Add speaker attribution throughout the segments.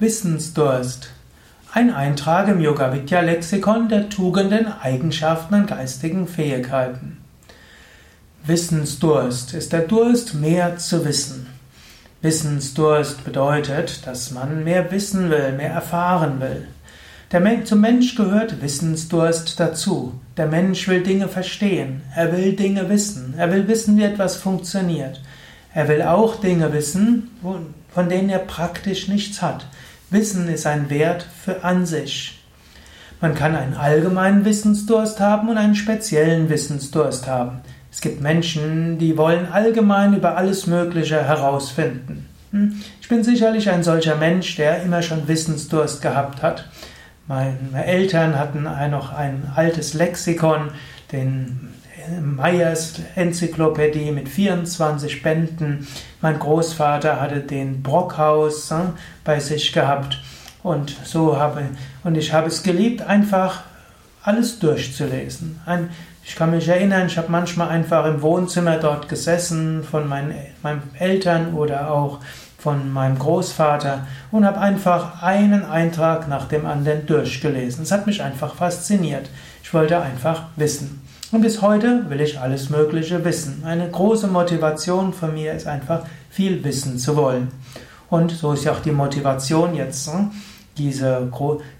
Speaker 1: Wissensdurst. Ein Eintrag im Yoga Vidya Lexikon der Tugenden, Eigenschaften und geistigen Fähigkeiten. Wissensdurst ist der Durst, mehr zu wissen. Wissensdurst bedeutet, dass man mehr wissen will, mehr erfahren will. Der zum Mensch gehört Wissensdurst dazu. Der Mensch will Dinge verstehen. Er will Dinge wissen. Er will wissen, wie etwas funktioniert. Er will auch Dinge wissen, von denen er praktisch nichts hat. Wissen ist ein Wert für an sich. Man kann einen allgemeinen Wissensdurst haben und einen speziellen Wissensdurst haben. Es gibt Menschen, die wollen allgemein über alles Mögliche herausfinden. Hm? Ich bin sicherlich ein solcher Mensch, der immer schon Wissensdurst gehabt hat. Meine Eltern hatten noch ein altes Lexikon, den Meyers Enzyklopädie mit 24 Bänden. Mein Großvater hatte den Brockhaus äh, bei sich gehabt und so habe und ich habe es geliebt, einfach alles durchzulesen. Ein, ich kann mich erinnern, ich habe manchmal einfach im Wohnzimmer dort gesessen von meinen, meinen Eltern oder auch von meinem Großvater und habe einfach einen Eintrag nach dem anderen durchgelesen. Es hat mich einfach fasziniert. Ich wollte einfach wissen. Und bis heute will ich alles Mögliche wissen. Eine große Motivation von mir ist einfach, viel wissen zu wollen. Und so ist ja auch die Motivation jetzt, hm, diese,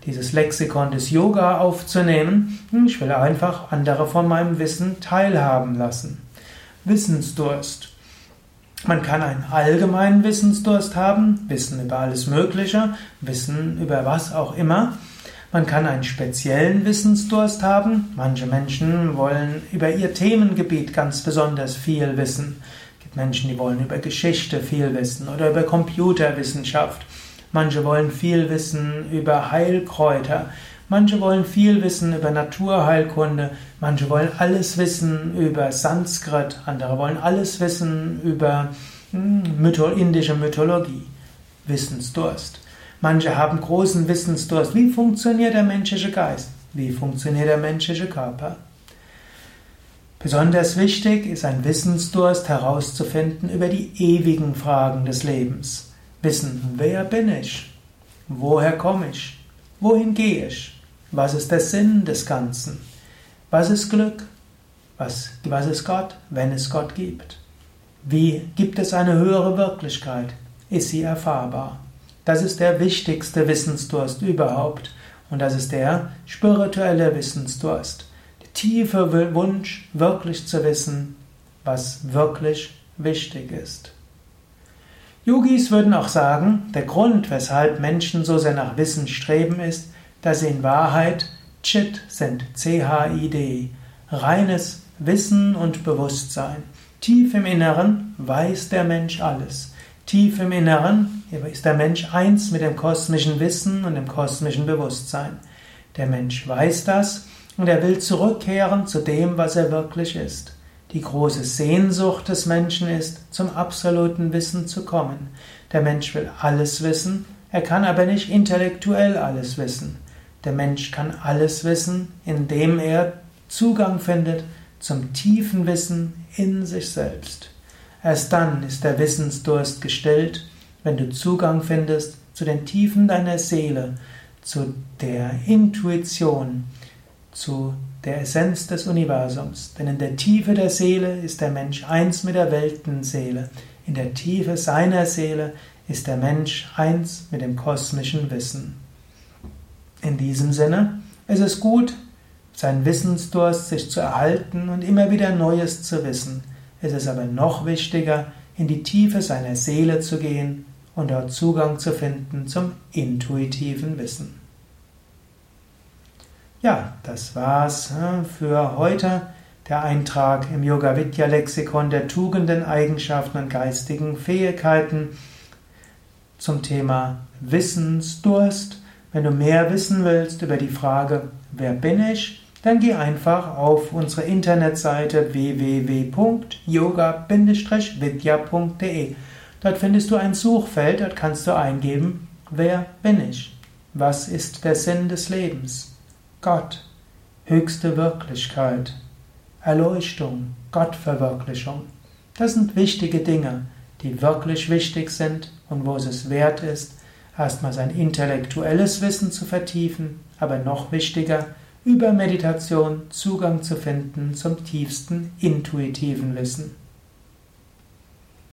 Speaker 1: dieses Lexikon des Yoga aufzunehmen. Hm, ich will einfach andere von meinem Wissen teilhaben lassen. Wissensdurst. Man kann einen allgemeinen Wissensdurst haben, Wissen über alles Mögliche, Wissen über was auch immer. Man kann einen speziellen Wissensdurst haben. Manche Menschen wollen über ihr Themengebiet ganz besonders viel wissen. Es gibt Menschen, die wollen über Geschichte viel wissen oder über Computerwissenschaft. Manche wollen viel wissen über Heilkräuter. Manche wollen viel wissen über Naturheilkunde. Manche wollen alles wissen über Sanskrit. Andere wollen alles wissen über hm, indische Mythologie. Wissensdurst. Manche haben großen Wissensdurst. Wie funktioniert der menschliche Geist? Wie funktioniert der menschliche Körper? Besonders wichtig ist ein Wissensdurst herauszufinden über die ewigen Fragen des Lebens. Wissen, wer bin ich? Woher komme ich? Wohin gehe ich? Was ist der Sinn des Ganzen? Was ist Glück? Was, was ist Gott, wenn es Gott gibt? Wie gibt es eine höhere Wirklichkeit? Ist sie erfahrbar? Das ist der wichtigste Wissensdurst überhaupt. Und das ist der spirituelle Wissensdurst. Der tiefe Wunsch, wirklich zu wissen, was wirklich wichtig ist. Yogis würden auch sagen, der Grund, weshalb Menschen so sehr nach Wissen streben, ist, dass sie in Wahrheit Chit sind, C-H-I-D, reines Wissen und Bewusstsein. Tief im Inneren weiß der Mensch alles. Tief im Inneren ist der Mensch eins mit dem kosmischen Wissen und dem kosmischen Bewusstsein. Der Mensch weiß das und er will zurückkehren zu dem, was er wirklich ist. Die große Sehnsucht des Menschen ist, zum absoluten Wissen zu kommen. Der Mensch will alles wissen, er kann aber nicht intellektuell alles wissen. Der Mensch kann alles wissen, indem er Zugang findet zum tiefen Wissen in sich selbst. Erst dann ist der Wissensdurst gestillt, wenn du Zugang findest zu den Tiefen deiner Seele, zu der Intuition, zu der Essenz des Universums. Denn in der Tiefe der Seele ist der Mensch eins mit der Weltenseele. In der Tiefe seiner Seele ist der Mensch eins mit dem kosmischen Wissen. In diesem Sinne ist es gut, seinen Wissensdurst sich zu erhalten und immer wieder Neues zu wissen. Es ist aber noch wichtiger, in die Tiefe seiner Seele zu gehen und dort Zugang zu finden zum intuitiven Wissen. Ja, das war's äh, für heute. Der Eintrag im Yoga Vidya Lexikon der Tugenden, Eigenschaften und geistigen Fähigkeiten zum Thema Wissensdurst. Wenn du mehr wissen willst über die Frage, wer bin ich, dann geh einfach auf unsere Internetseite www.yoga-vidya.de. Dort findest du ein Suchfeld, dort kannst du eingeben, wer bin ich? Was ist der Sinn des Lebens? Gott, höchste Wirklichkeit, Erleuchtung, Gottverwirklichung. Das sind wichtige Dinge, die wirklich wichtig sind und wo es es wert ist, erstmal sein intellektuelles Wissen zu vertiefen, aber noch wichtiger, über Meditation Zugang zu finden zum tiefsten intuitiven Wissen.